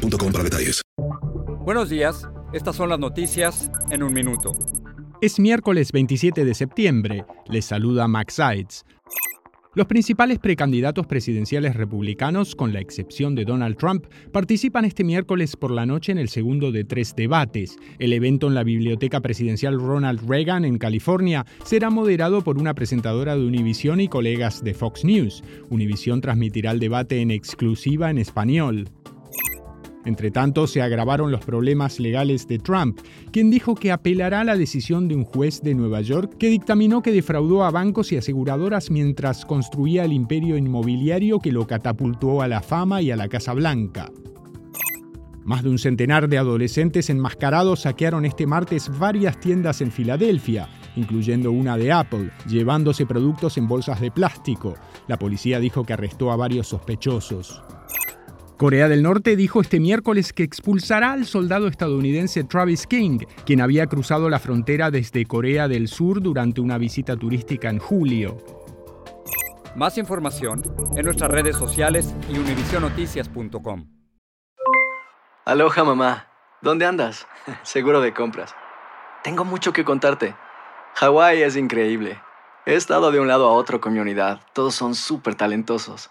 boostmobile.com para detalles. Buenos días, estas son las noticias en un minuto. Es miércoles 27 de septiembre. Les saluda Max Sides. Los principales precandidatos presidenciales republicanos, con la excepción de Donald Trump, participan este miércoles por la noche en el segundo de tres debates. El evento en la Biblioteca Presidencial Ronald Reagan en California será moderado por una presentadora de Univision y colegas de Fox News. Univision transmitirá el debate en exclusiva en español. Entre tanto, se agravaron los problemas legales de Trump, quien dijo que apelará a la decisión de un juez de Nueva York que dictaminó que defraudó a bancos y aseguradoras mientras construía el imperio inmobiliario que lo catapultó a la fama y a la Casa Blanca. Más de un centenar de adolescentes enmascarados saquearon este martes varias tiendas en Filadelfia, incluyendo una de Apple, llevándose productos en bolsas de plástico. La policía dijo que arrestó a varios sospechosos. Corea del Norte dijo este miércoles que expulsará al soldado estadounidense Travis King, quien había cruzado la frontera desde Corea del Sur durante una visita turística en julio. Más información en nuestras redes sociales y univisionoticias.com. Aloha mamá, ¿dónde andas? Seguro de compras. Tengo mucho que contarte. Hawái es increíble. He estado de un lado a otro con mi unidad. Todos son súper talentosos.